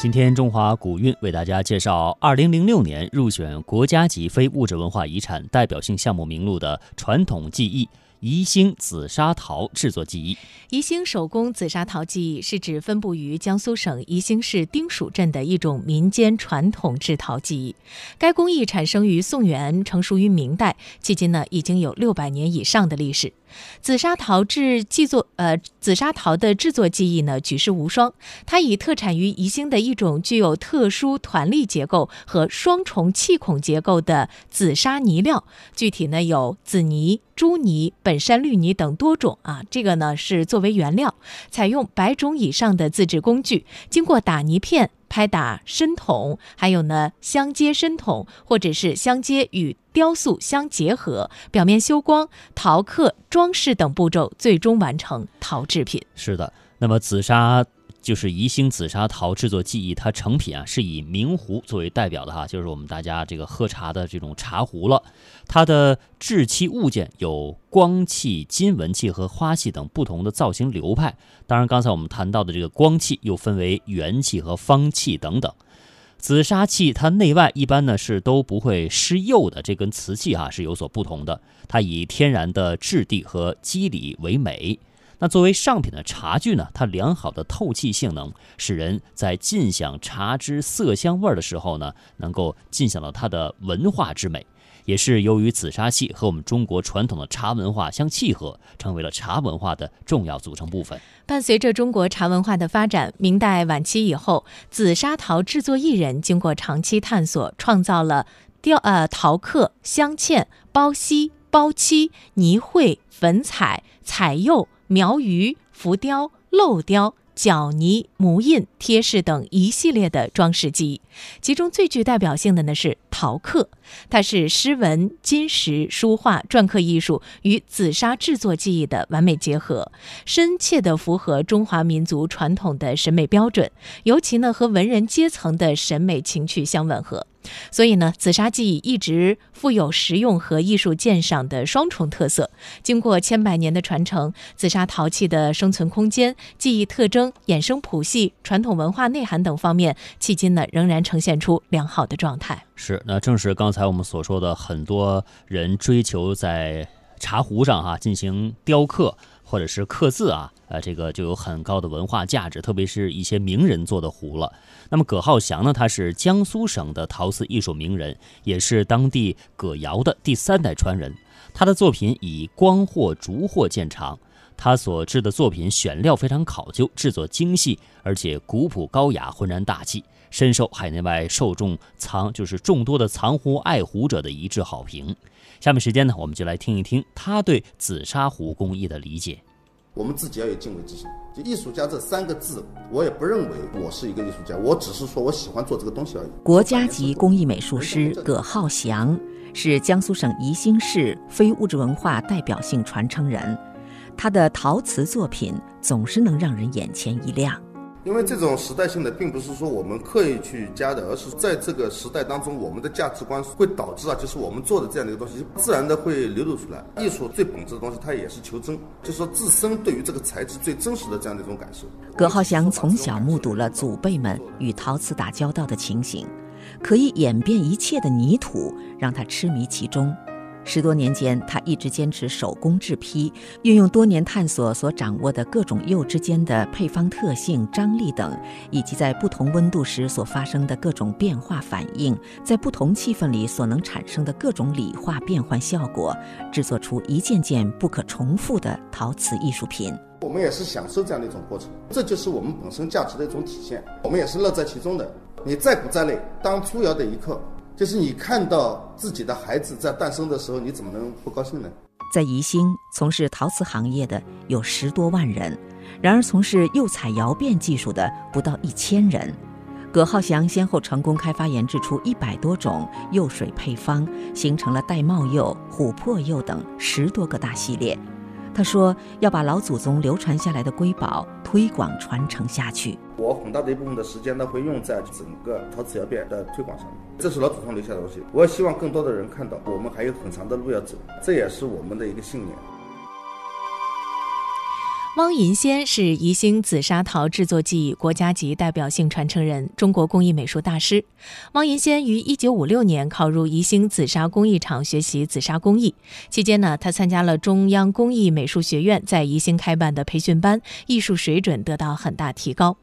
今天中华古韵为大家介绍2006年入选国家级非物质文化遗产代表性项目名录的传统技艺。宜兴紫砂陶制作技艺，宜兴手工紫砂陶技艺是指分布于江苏省宜兴市丁蜀镇的一种民间传统制陶技艺。该工艺产生于宋元，成熟于明代，迄今呢已经有六百年以上的历史。紫砂陶制制作，呃，紫砂陶的制作技艺呢举世无双。它以特产于宜兴的一种具有特殊团粒结构和双重气孔结构的紫砂泥料，具体呢有紫泥。朱泥、本山绿泥等多种啊，这个呢是作为原料，采用百种以上的自制工具，经过打泥片、拍打身筒，还有呢相接身筒，或者是相接与雕塑相结合，表面修光、陶刻、装饰等步骤，最终完成陶制品。是的，那么紫砂。就是宜兴紫砂陶制作技艺，它成品啊是以明壶作为代表的哈，就是我们大家这个喝茶的这种茶壶了。它的制器物件有光器、金纹器和花器等不同的造型流派。当然，刚才我们谈到的这个光器又分为圆器和方器等等。紫砂器它内外一般呢是都不会施釉的，这跟瓷器哈是有所不同的。它以天然的质地和肌理为美。那作为上品的茶具呢，它良好的透气性能，使人在尽享茶之色香味的时候呢，能够尽享到它的文化之美。也是由于紫砂器和我们中国传统的茶文化相契合，成为了茶文化的重要组成部分。伴随着中国茶文化的发展，明代晚期以后，紫砂陶制作艺人经过长期探索，创造了雕呃陶刻、镶嵌、包锡、包漆、泥绘、粉彩、彩釉。描鱼、浮雕、镂雕、角泥、模印、贴饰等一系列的装饰技艺，其中最具代表性的呢是陶刻，它是诗文、金石、书画、篆刻艺术与紫砂制作技艺的完美结合，深切地符合中华民族传统的审美标准，尤其呢和文人阶层的审美情趣相吻合。所以呢，紫砂技艺一直富有实用和艺术鉴赏的双重特色。经过千百年的传承，紫砂陶器的生存空间、技艺特征、衍生谱系、传统文化内涵等方面，迄今呢仍然呈现出良好的状态。是，那正是刚才我们所说的，很多人追求在茶壶上哈进行雕刻。或者是刻字啊，呃，这个就有很高的文化价值，特别是一些名人做的壶了。那么葛浩翔呢，他是江苏省的陶瓷艺术名人，也是当地葛窑的第三代传人。他的作品以光货、竹货见长，他所制的作品选料非常考究，制作精细，而且古朴高雅，浑然大气，深受海内外受众藏就是众多的藏壶爱壶者的一致好评。下面时间呢，我们就来听一听他对紫砂壶工艺的理解。我们自己要有敬畏之心。就艺术家这三个字，我也不认为我是一个艺术家，我只是说我喜欢做这个东西而已。国家级工艺美术师葛浩翔是江苏省宜兴市非物质文化代表性传承人，他的陶瓷作品总是能让人眼前一亮。因为这种时代性的，并不是说我们刻意去加的，而是在这个时代当中，我们的价值观会导致啊，就是我们做的这样的一个东西，自然的会流露出来。艺术最本质的东西，它也是求真，就是说自身对于这个材质最真实的这样的一种感受。葛浩翔从小目睹了祖辈们与陶瓷打交道的情形，可以演变一切的泥土，让他痴迷其中。十多年间，他一直坚持手工制坯，运用多年探索所掌握的各种釉之间的配方特性、张力等，以及在不同温度时所发生的各种变化反应，在不同气氛里所能产生的各种理化变换效果，制作出一件件不可重复的陶瓷艺术品。我们也是享受这样的一种过程，这就是我们本身价值的一种体现。我们也是乐在其中的。你再苦再累，当出窑的一刻。就是你看到自己的孩子在诞生的时候，你怎么能不高兴呢？在宜兴从事陶瓷行业的有十多万人，然而从事釉彩窑变技术的不到一千人。葛浩翔先后成功开发研制出一百多种釉水配方，形成了玳瑁釉、琥珀釉等十多个大系列。他说：“要把老祖宗流传下来的瑰宝推广传承下去。我很大的一部分的时间呢，会用在整个陶瓷窑变的推广上面。这是老祖宗留下的东西，我也希望更多的人看到。我们还有很长的路要走，这也是我们的一个信念。”汪银先是宜兴紫砂陶制作技艺国家级代表性传承人，中国工艺美术大师。汪银先于1956年考入宜兴紫砂工艺厂学习紫砂工艺，期间呢，他参加了中央工艺美术学院在宜兴开办的培训班，艺术水准得到很大提高。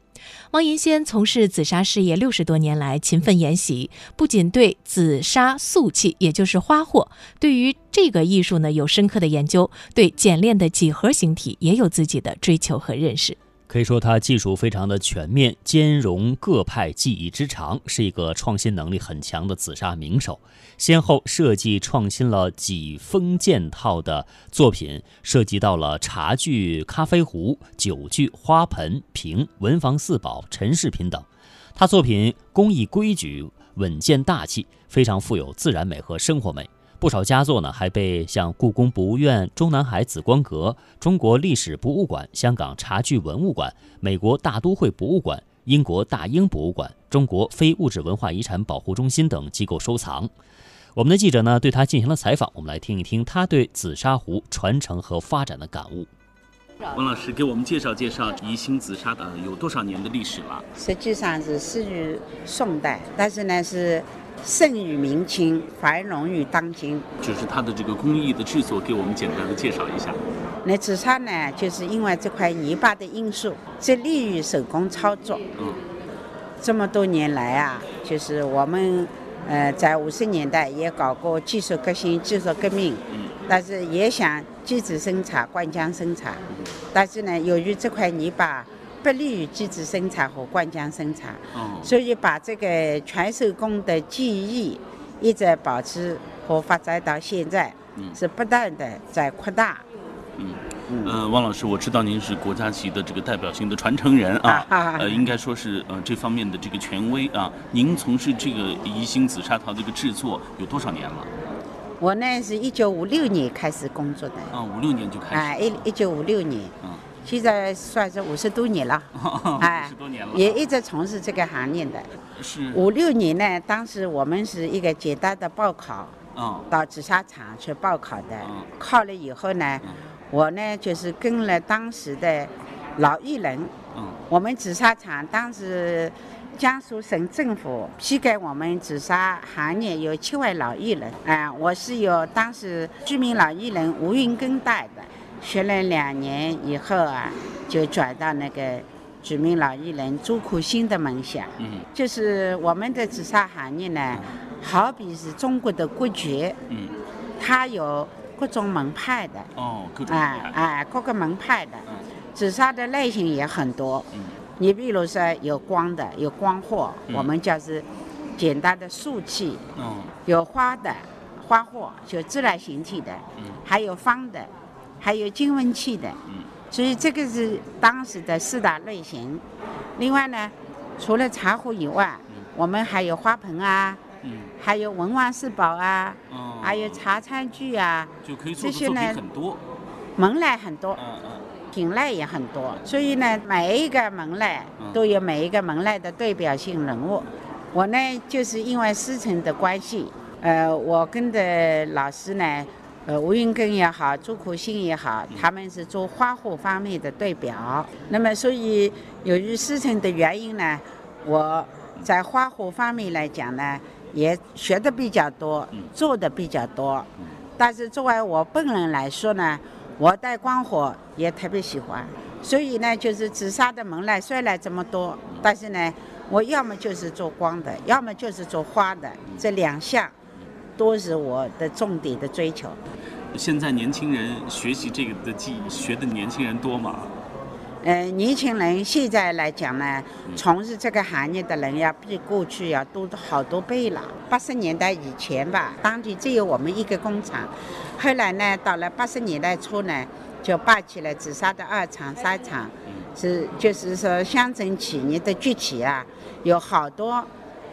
汪银仙从事紫砂事业六十多年来，勤奋研习，不仅对紫砂素器，也就是花货，对于这个艺术呢有深刻的研究，对简练的几何形体也有自己的追求和认识。可以说，他技术非常的全面，兼容各派技艺之长，是一个创新能力很强的紫砂名手。先后设计创新了几封件套的作品，涉及到了茶具、咖啡壶、酒具、花盆、瓶、文房四宝、陈饰品等。他作品工艺规矩、稳健大气，非常富有自然美和生活美。不少佳作呢，还被像故宫博物院、中南海紫光阁、中国历史博物馆、香港茶具文物馆、美国大都会博物馆、英国大英博物馆、中国非物质文化遗产保护中心等机构收藏。我们的记者呢，对他进行了采访，我们来听一听他对紫砂壶传承和发展的感悟。王老师给我们介绍介绍宜兴紫砂的有多少年的历史了？实际上是始于宋代，但是呢是。盛于明清，繁荣于当今。就是它的这个工艺的制作，给我们简单的介绍一下。那紫砂呢，就是因为这块泥巴的因素，这利于手工操作。嗯。这么多年来啊，就是我们呃在五十年代也搞过技术革新、技术革命。嗯。但是也想机子生产、灌浆生产，但是呢，由于这块泥巴。不利于机制生产和灌浆生产，所以把这个全手工的技艺一直保持和发展到现在，是不断的在扩大。嗯，呃，汪老师，我知道您是国家级的这个代表性的传承人啊，呃，应该说是呃这方面的这个权威啊。您从事这个宜兴紫砂陶这个制作有多少年了？我呢是一九五六年开始工作的。啊，五六年就开始。啊，一一九五六年。嗯。现在算是五十多年了，哎，多年了，也一直从事这个行业的。是五六年呢，当时我们是一个简单的报考，到紫砂厂去报考的。考了以后呢，我呢就是跟了当时的老艺人。嗯我们紫砂厂当时江苏省政府批给我们紫砂行业有七位老艺人，哎，我是由当时居民老艺人吴云根带的。学了两年以后啊，就转到那个著名老艺人朱可心的门下。嗯，就是我们的紫砂行业呢，好比是中国的国爵。嗯，它有各种门派的。哦，各种门派。哎哎，各个门派的。嗯。紫砂的类型也很多。嗯。你比如说有光的，有光货，我们叫是简单的素器。嗯。有花的，花货就自然形体的。嗯。还有方的。还有金温器的，所以这个是当时的四大类型。另外呢，除了茶壶以外，我们还有花盆啊，还有文玩四宝啊，还有茶餐具啊，这些呢很多，门类很多，品类也很多。所以呢，每一个门类都有每一个门类的代表性人物。我呢，就是因为师承的关系，呃，我跟着老师呢。呃，吴云根也好，朱可心也好，他们是做花火方面的代表。那么，所以由于师承的原因呢，我在花火方面来讲呢，也学的比较多，做的比较多。但是作为我本人来说呢，我带光火也特别喜欢。所以呢，就是紫砂的门类虽然这么多，但是呢，我要么就是做光的，要么就是做花的，这两项。都是我的重点的追求。现在年轻人学习这个的技艺，学的年轻人多吗？呃，年轻人现在来讲呢，从事这个行业的人要比过去要多好多倍了。八十年代以前吧，当地只有我们一个工厂，后来呢，到了八十年代初呢，就办起了紫砂的二厂、三厂，是就是说乡镇企业的崛起啊，有好多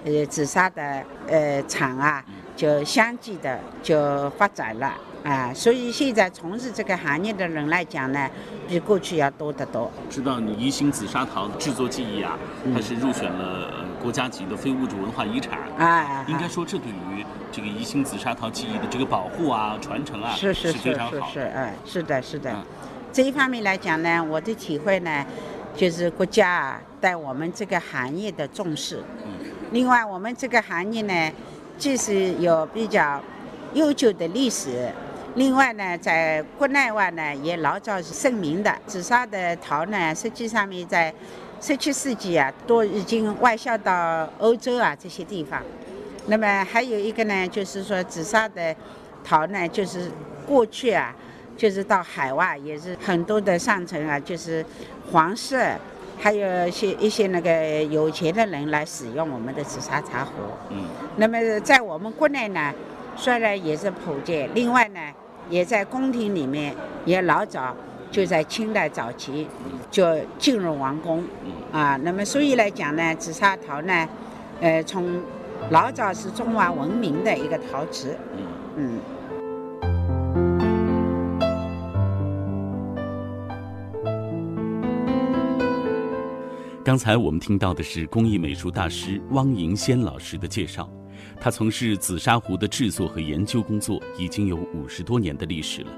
呃紫砂的呃厂啊。就相继的就发展了啊，所以现在从事这个行业的人来讲呢，比过去要多得多。知道你宜兴紫砂陶制作技艺啊，它是入选了国家级的非物质文化遗产啊。应该说，这对于这个宜兴紫砂陶技艺的这个保护啊、传承啊，是是是非常好。是是，哎，是的，是的。这一方面来讲呢，我的体会呢，就是国家啊对我们这个行业的重视。另外，我们这个行业呢，既是有比较悠久的历史，另外呢，在国内外呢也老早是盛名的。紫砂的陶呢，实际上面在十七世纪啊，都已经外销到欧洲啊这些地方。那么还有一个呢，就是说紫砂的陶呢，就是过去啊，就是到海外也是很多的上层啊，就是皇室，还有一些一些那个有钱的人来使用我们的紫砂茶壶。嗯。那么在我们国内呢，虽然也是普及，另外呢，也在宫廷里面也老早就在清代早期就进入王宫。啊，那么所以来讲呢，紫砂陶呢，呃，从老早是中华文明的一个陶瓷，嗯。刚才我们听到的是工艺美术大师汪银先老师的介绍，他从事紫砂壶的制作和研究工作已经有五十多年的历史了。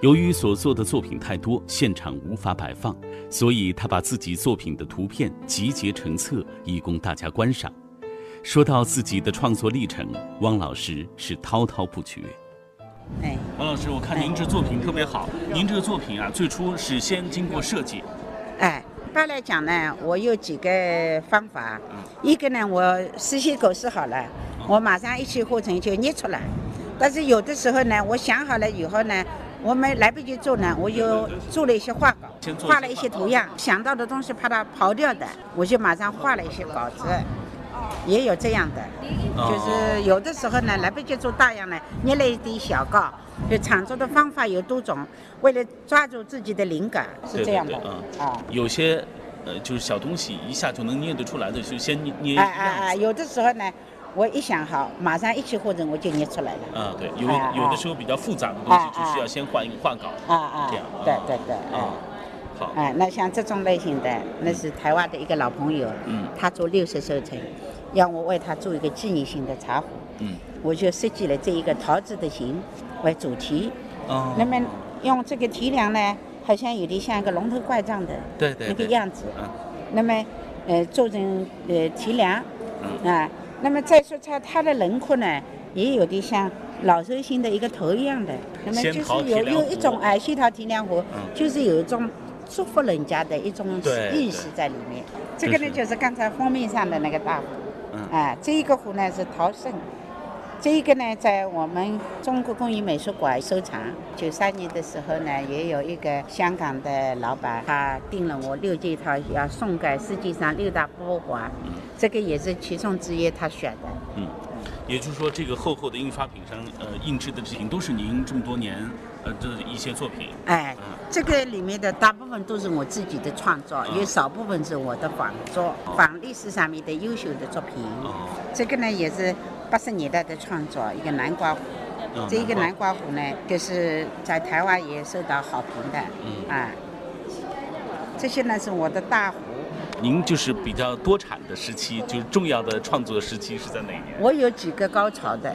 由于所做的作品太多，现场无法摆放，所以他把自己作品的图片集结成册，以供大家观赏。说到自己的创作历程，汪老师是滔滔不绝。哎，汪老师，我看您这作品特别好。您这个作品啊，最初是先经过设计。哎，一般来讲呢，我有几个方法。一个呢，我事先构思好了，我马上一气呵成就捏出来。但是有的时候呢，我想好了以后呢，我们来不及做呢，我就做了一些画稿，画了一些图样，想到的东西怕它跑掉的，我就马上画了一些稿子。也有这样的，就是有的时候呢，来不及做大样呢，捏了一点小稿。就创作的方法有多种，为了抓住自己的灵感，是这样的。啊，有些呃，就是小东西一下就能捏得出来的，就先捏捏哎哎哎，有的时候呢，我一想好，马上一气呵成我就捏出来了。啊，对，有有的时候比较复杂的东西，就需要先画一个画稿。啊啊，这样。对对对。啊。好。哎，那像这种类型的，那是台湾的一个老朋友，嗯，他做六十收成。让我为他做一个纪念性的茶壶，嗯，我就设计了这一个桃子的形为主题，哦，那么用这个提梁呢，好像有点像一个龙头怪状的，对对，那个样子，嗯，那么呃做成呃提梁，嗯。啊，那么再说它它的轮廓呢，也有点像老寿星的一个头一样的，那么就是有有一种哎，仙桃提梁壶，就是有一种祝福人家的一种意思在里面，这个呢就是刚才封面上的那个大壶。啊，这一个湖呢是陶盛，这一个呢在我们中国工艺美术馆收藏。九三年的时候呢，也有一个香港的老板，他订了我六件套，要送给世界上六大博物馆。这个也是其中之一，他选的。嗯，也就是说，这个厚厚的印刷品上，呃，印制的这些都是您这么多年。呃，的一些作品，哎，这个里面的大部分都是我自己的创作，有少部分是我的仿作，仿历史上面的优秀的作品。这个呢也是八十年代的创作，一个南瓜壶。这一个南瓜壶呢，就是在台湾也受到好评的。嗯啊，这些呢是我的大壶。您就是比较多产的时期，就是重要的创作时期是在哪一年？我有几个高潮的。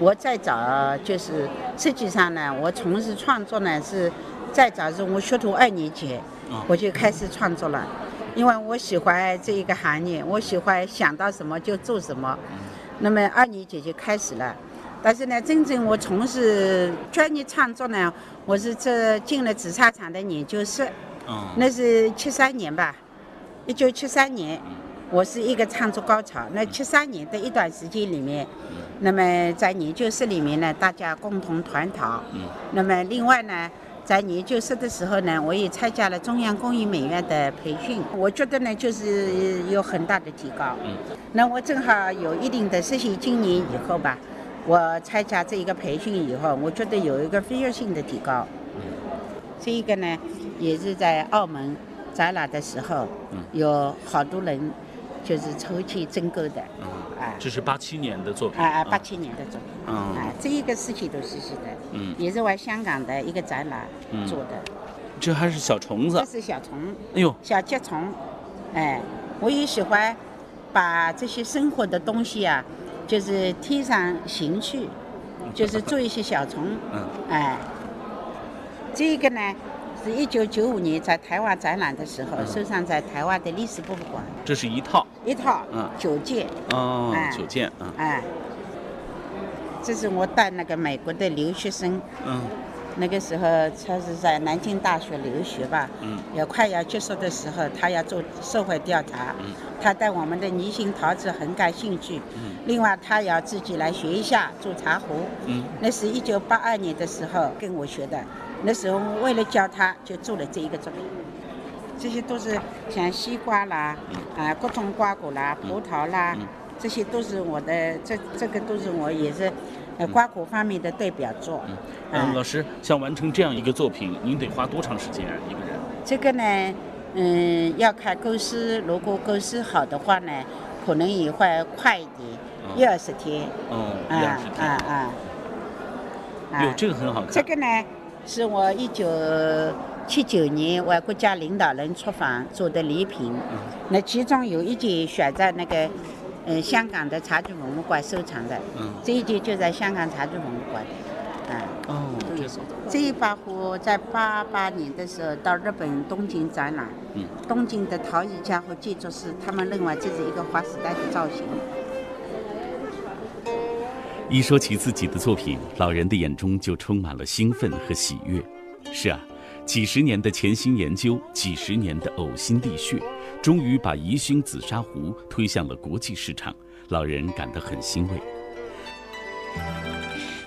我再早就是实际上呢，我从事创作呢是再早是我学徒二年级，我就开始创作了，因为我喜欢这一个行业，我喜欢想到什么就做什么，那么二年级就开始了。但是呢，真正我从事专业创作呢，我是这进了紫砂厂的研究室，那是七三年吧，一九七三年，我是一个创作高潮。那七三年的一段时间里面。那么在研究室里面呢，大家共同团讨。嗯。那么另外呢，在研究室的时候呢，我也参加了中央工艺美院的培训。我觉得呢，就是有很大的提高。嗯。那我正好有一定的实习经验以后吧，我参加这一个培训以后，我觉得有一个飞跃性的提高。嗯。这一个呢，也是在澳门展览的时候，有好多人就是抽签征购的。哎，这是八七年的作品。哎哎，八七年的作品。嗯。哎，这一个是七头细细的。嗯。也是我香港的一个展览做的。这还是小虫子。这是小虫。哎呦。小甲虫，哎，我也喜欢把这些生活的东西啊，就是贴上情趣，就是做一些小虫。嗯。哎，这个呢是一九九五年在台湾展览的时候收藏在台湾的历史博物馆。这是一套，一套，嗯，九件，哦，九件，嗯，哎，这是我带那个美国的留学生，嗯。那个时候他是在南京大学留学吧，嗯，也快要结束的时候，他要做社会调查，嗯，他对我们的泥形陶瓷很感兴趣，嗯，另外他要自己来学一下做茶壶，嗯，那是一九八二年的时候跟我学的，那时候为了教他，就做了这一个作品，这些都是像西瓜啦，啊，各种瓜果啦，葡萄啦，这些都是我的，这这个都是我也是。呃，瓜果方面的代表作。嗯，老师，像完成这样一个作品，您得花多长时间啊？一个人？这个呢，嗯，要看构思。如果构思好的话呢，可能也会快一点，一二十天。哦，一二十天。啊啊啊！哟，这个很好看。这个呢，是我一九七九年为国家领导人出访做的礼品。嗯。那其中有一件选在那个。嗯，香港的茶具文物馆收藏的，嗯，这一件就在香港茶具文物馆的，啊，哦，这这一把壶在八八年的时候到日本东京展览，嗯，东京的陶艺家和建筑师他们认为这是一个划时代的造型。一说起自己的作品，老人的眼中就充满了兴奋和喜悦。是啊，几十年的潜心研究，几十年的呕心沥血。终于把宜兴紫砂壶推向了国际市场，老人感到很欣慰。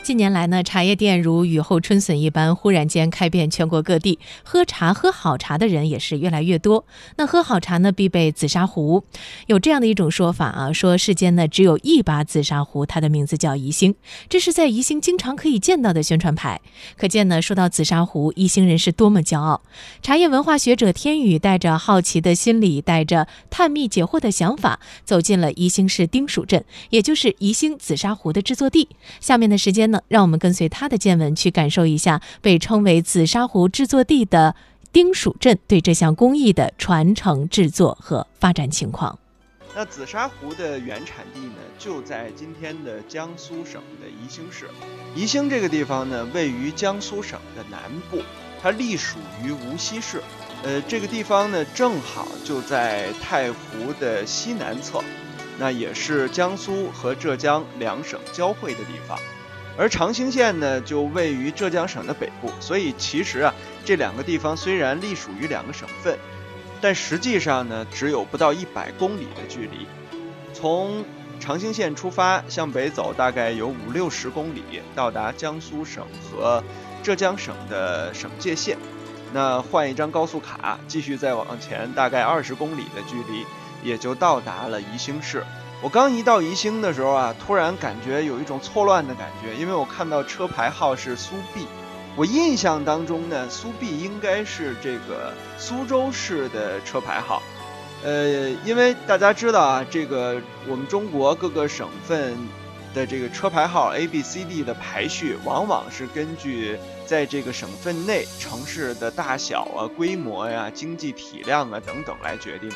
近年来呢，茶叶店如雨后春笋一般，忽然间开遍全国各地。喝茶、喝好茶的人也是越来越多。那喝好茶呢，必备紫砂壶。有这样的一种说法啊，说世间呢只有一把紫砂壶，它的名字叫宜兴。这是在宜兴经常可以见到的宣传牌。可见呢，说到紫砂壶，宜兴人是多么骄傲。茶叶文化学者天宇带着好奇的心理，带着探秘解惑的想法，走进了宜兴市丁蜀镇，也就是宜兴紫砂壶的制作地。下面的时间呢？让我们跟随他的见闻，去感受一下被称为紫砂壶制作地的丁蜀镇对这项工艺的传承、制作和发展情况。那紫砂壶的原产地呢，就在今天的江苏省的宜兴市。宜兴这个地方呢，位于江苏省的南部，它隶属于无锡市。呃，这个地方呢，正好就在太湖的西南侧，那也是江苏和浙江两省交汇的地方。而长兴县呢，就位于浙江省的北部，所以其实啊，这两个地方虽然隶属于两个省份，但实际上呢，只有不到一百公里的距离。从长兴县出发，向北走，大概有五六十公里，到达江苏省和浙江省的省界线。那换一张高速卡，继续再往前，大概二十公里的距离，也就到达了宜兴市。我刚一到宜兴的时候啊，突然感觉有一种错乱的感觉，因为我看到车牌号是苏 B，我印象当中呢，苏 B 应该是这个苏州市的车牌号，呃，因为大家知道啊，这个我们中国各个省份的这个车牌号 A、B、C、D 的排序，往往是根据在这个省份内城市的大小啊、规模呀、经济体量啊等等来决定的，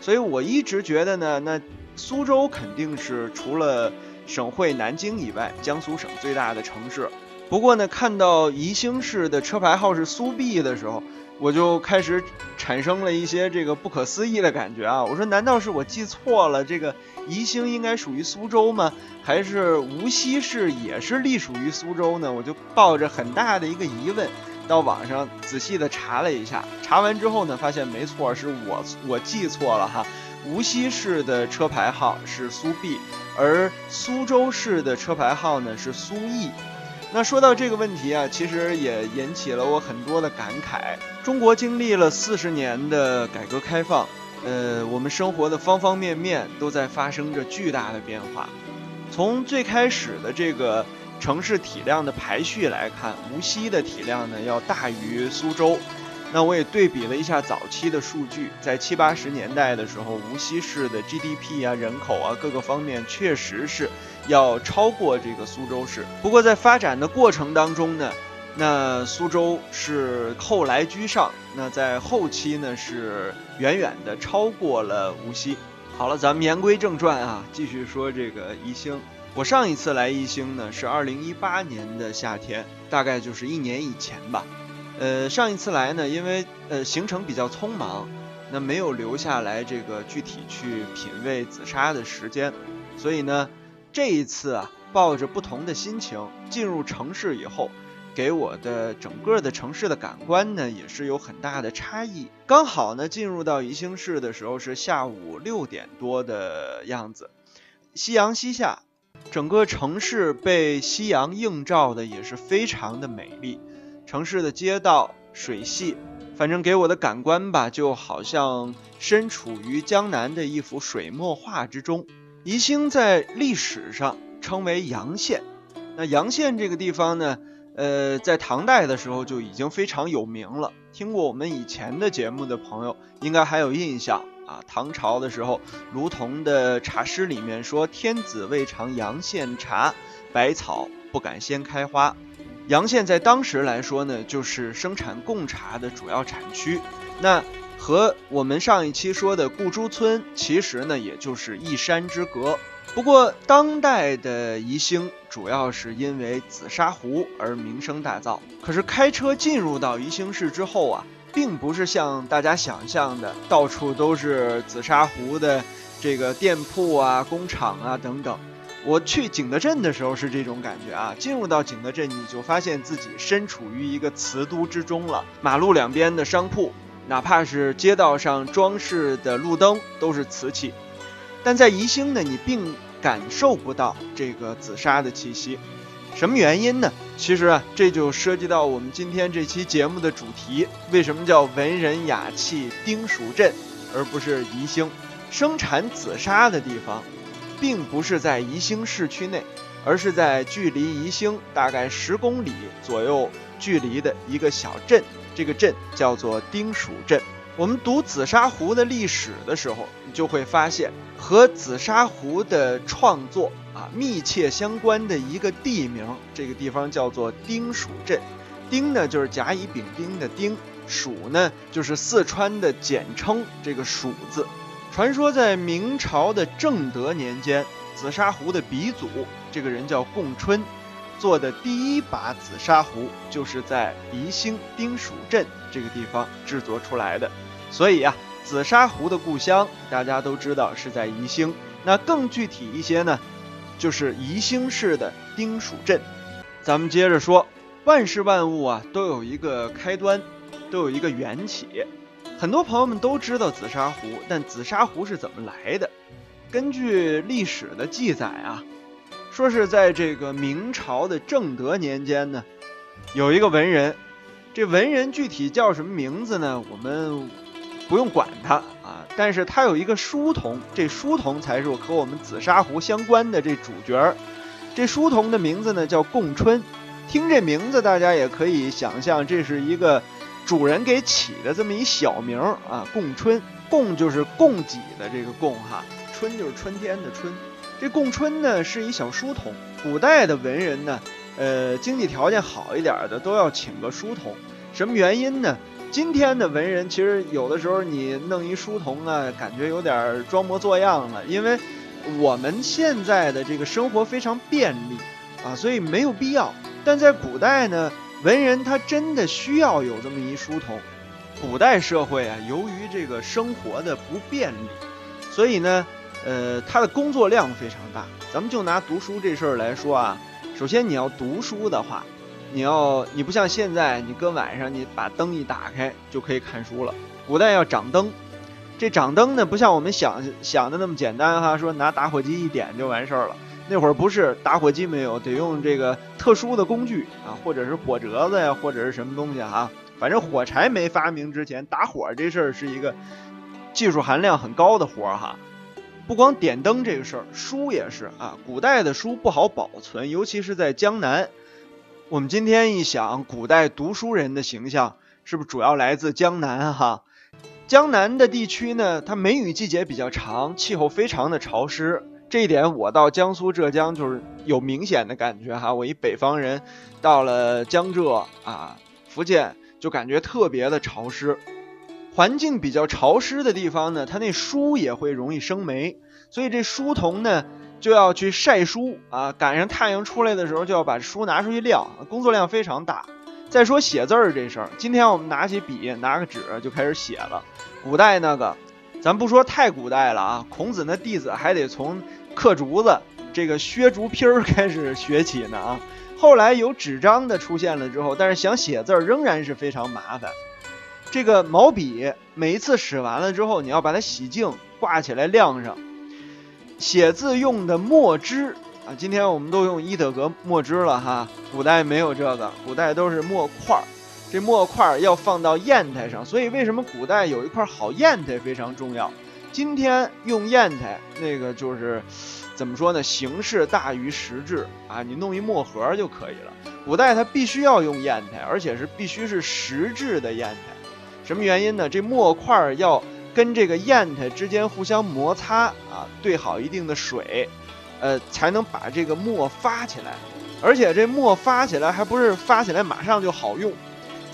所以我一直觉得呢，那。苏州肯定是除了省会南京以外，江苏省最大的城市。不过呢，看到宜兴市的车牌号是苏 B 的时候，我就开始产生了一些这个不可思议的感觉啊！我说，难道是我记错了？这个宜兴应该属于苏州吗？还是无锡市也是隶属于苏州呢？我就抱着很大的一个疑问，到网上仔细的查了一下。查完之后呢，发现没错，是我我记错了哈。无锡市的车牌号是苏 B，而苏州市的车牌号呢是苏 E。那说到这个问题啊，其实也引起了我很多的感慨。中国经历了四十年的改革开放，呃，我们生活的方方面面都在发生着巨大的变化。从最开始的这个城市体量的排序来看，无锡的体量呢要大于苏州。那我也对比了一下早期的数据，在七八十年代的时候，无锡市的 GDP 啊、人口啊各个方面确实是要超过这个苏州市。不过在发展的过程当中呢，那苏州是后来居上，那在后期呢是远远的超过了无锡。好了，咱们言归正传啊，继续说这个宜兴。我上一次来宜兴呢是二零一八年的夏天，大概就是一年以前吧。呃，上一次来呢，因为呃行程比较匆忙，那没有留下来这个具体去品味紫砂的时间，所以呢，这一次啊，抱着不同的心情进入城市以后，给我的整个的城市的感官呢，也是有很大的差异。刚好呢，进入到宜兴市的时候是下午六点多的样子，夕阳西下，整个城市被夕阳映照的也是非常的美丽。城市的街道、水系，反正给我的感官吧，就好像身处于江南的一幅水墨画之中。宜兴在历史上称为阳县，那阳县这个地方呢，呃，在唐代的时候就已经非常有名了。听过我们以前的节目的朋友，应该还有印象啊。唐朝的时候，卢仝的茶诗里面说：“天子未尝阳县茶，百草不敢先开花。”阳县在当时来说呢，就是生产贡茶的主要产区。那和我们上一期说的顾朱村，其实呢，也就是一山之隔。不过，当代的宜兴主要是因为紫砂壶而名声大噪。可是开车进入到宜兴市之后啊，并不是像大家想象的，到处都是紫砂壶的这个店铺啊、工厂啊等等。我去景德镇的时候是这种感觉啊，进入到景德镇，你就发现自己身处于一个瓷都之中了。马路两边的商铺，哪怕是街道上装饰的路灯，都是瓷器。但在宜兴呢，你并感受不到这个紫砂的气息。什么原因呢？其实啊，这就涉及到我们今天这期节目的主题：为什么叫文人雅气丁蜀镇，而不是宜兴？生产紫砂的地方。并不是在宜兴市区内，而是在距离宜兴大概十公里左右距离的一个小镇。这个镇叫做丁蜀镇。我们读紫砂壶的历史的时候，你就会发现和紫砂壶的创作啊密切相关的一个地名，这个地方叫做丁蜀镇。丁呢就是甲乙丙丁的丁，蜀呢就是四川的简称，这个蜀字。传说在明朝的正德年间，紫砂壶的鼻祖这个人叫贡春，做的第一把紫砂壶就是在宜兴丁蜀镇这个地方制作出来的。所以啊，紫砂壶的故乡大家都知道是在宜兴。那更具体一些呢，就是宜兴市的丁蜀镇。咱们接着说，万事万物啊都有一个开端，都有一个缘起。很多朋友们都知道紫砂壶，但紫砂壶是怎么来的？根据历史的记载啊，说是在这个明朝的正德年间呢，有一个文人，这文人具体叫什么名字呢？我们不用管他啊，但是他有一个书童，这书童才是和我们紫砂壶相关的这主角儿。这书童的名字呢叫贡春，听这名字大家也可以想象，这是一个。主人给起的这么一小名啊，供春，供就是供给的这个供哈，春就是春天的春。这供春呢是一小书童，古代的文人呢，呃，经济条件好一点的都要请个书童。什么原因呢？今天的文人其实有的时候你弄一书童啊，感觉有点装模作样了，因为我们现在的这个生活非常便利啊，所以没有必要。但在古代呢。文人他真的需要有这么一书童。古代社会啊，由于这个生活的不便利，所以呢，呃，他的工作量非常大。咱们就拿读书这事儿来说啊，首先你要读书的话，你要你不像现在，你搁晚上你把灯一打开就可以看书了。古代要掌灯，这掌灯呢，不像我们想想的那么简单哈，说拿打火机一点就完事儿了。那会儿不是打火机没有，得用这个特殊的工具啊，或者是火折子呀，或者是什么东西哈。反正火柴没发明之前，打火这事儿是一个技术含量很高的活儿哈。不光点灯这个事儿，书也是啊。古代的书不好保存，尤其是在江南。我们今天一想，古代读书人的形象是不是主要来自江南哈？江南的地区呢，它梅雨季节比较长，气候非常的潮湿。这一点我到江苏、浙江就是有明显的感觉哈。我一北方人，到了江浙啊、福建就感觉特别的潮湿。环境比较潮湿的地方呢，它那书也会容易生霉，所以这书童呢就要去晒书啊。赶上太阳出来的时候，就要把书拿出去晾，工作量非常大。再说写字儿这事儿，今天我们拿起笔，拿个纸就开始写了。古代那个，咱不说太古代了啊，孔子那弟子还得从刻竹子、这个削竹坯儿开始学起呢啊。后来有纸张的出现了之后，但是想写字儿仍然是非常麻烦。这个毛笔每一次使完了之后，你要把它洗净，挂起来晾上。写字用的墨汁啊，今天我们都用伊德格墨汁了哈，古代没有这个，古代都是墨块儿。这墨块儿要放到砚台上，所以为什么古代有一块好砚台非常重要？今天用砚台那个就是。怎么说呢？形式大于实质啊！你弄一墨盒就可以了。古代它必须要用砚台，而且是必须是实质的砚台。什么原因呢？这墨块要跟这个砚台之间互相摩擦啊，兑好一定的水，呃，才能把这个墨发起来。而且这墨发起来还不是发起来马上就好用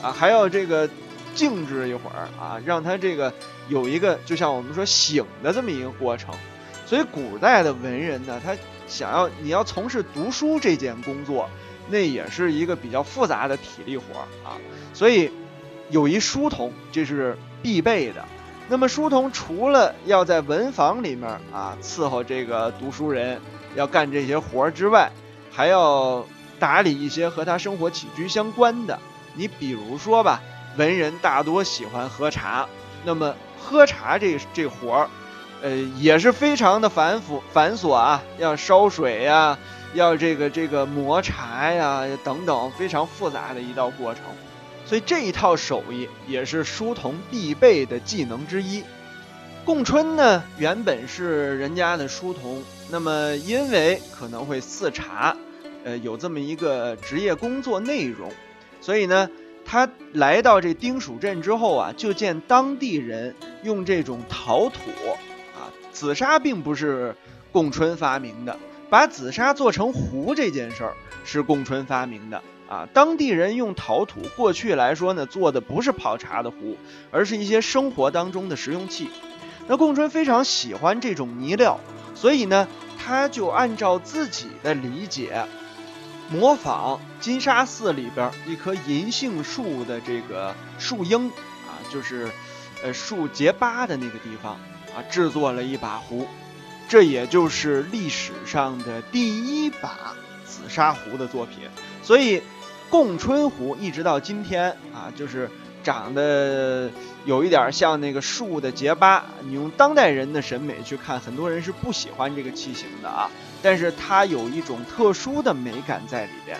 啊，还要这个静置一会儿啊，让他这个有一个就像我们说醒的这么一个过程。所以古代的文人呢，他想要你要从事读书这件工作，那也是一个比较复杂的体力活啊。所以有一书童，这是必备的。那么书童除了要在文房里面啊伺候这个读书人，要干这些活儿之外，还要打理一些和他生活起居相关的。你比如说吧，文人大多喜欢喝茶，那么喝茶这这活儿。呃，也是非常的繁复繁琐啊，要烧水呀，要这个这个磨茶呀，等等，非常复杂的一道过程。所以这一套手艺也是书童必备的技能之一。供春呢，原本是人家的书童，那么因为可能会赐茶，呃，有这么一个职业工作内容，所以呢，他来到这丁蜀镇之后啊，就见当地人用这种陶土。啊紫砂并不是贡春发明的，把紫砂做成壶这件事儿是贡春发明的啊。当地人用陶土，过去来说呢，做的不是泡茶的壶，而是一些生活当中的实用器。那贡春非常喜欢这种泥料，所以呢，他就按照自己的理解，模仿金沙寺里边一棵银杏树的这个树荫啊，就是呃树结疤的那个地方啊。制作了一把壶，这也就是历史上的第一把紫砂壶的作品。所以，贡春壶一直到今天啊，就是长得有一点像那个树的结疤。你用当代人的审美去看，很多人是不喜欢这个器型的啊。但是它有一种特殊的美感在里边。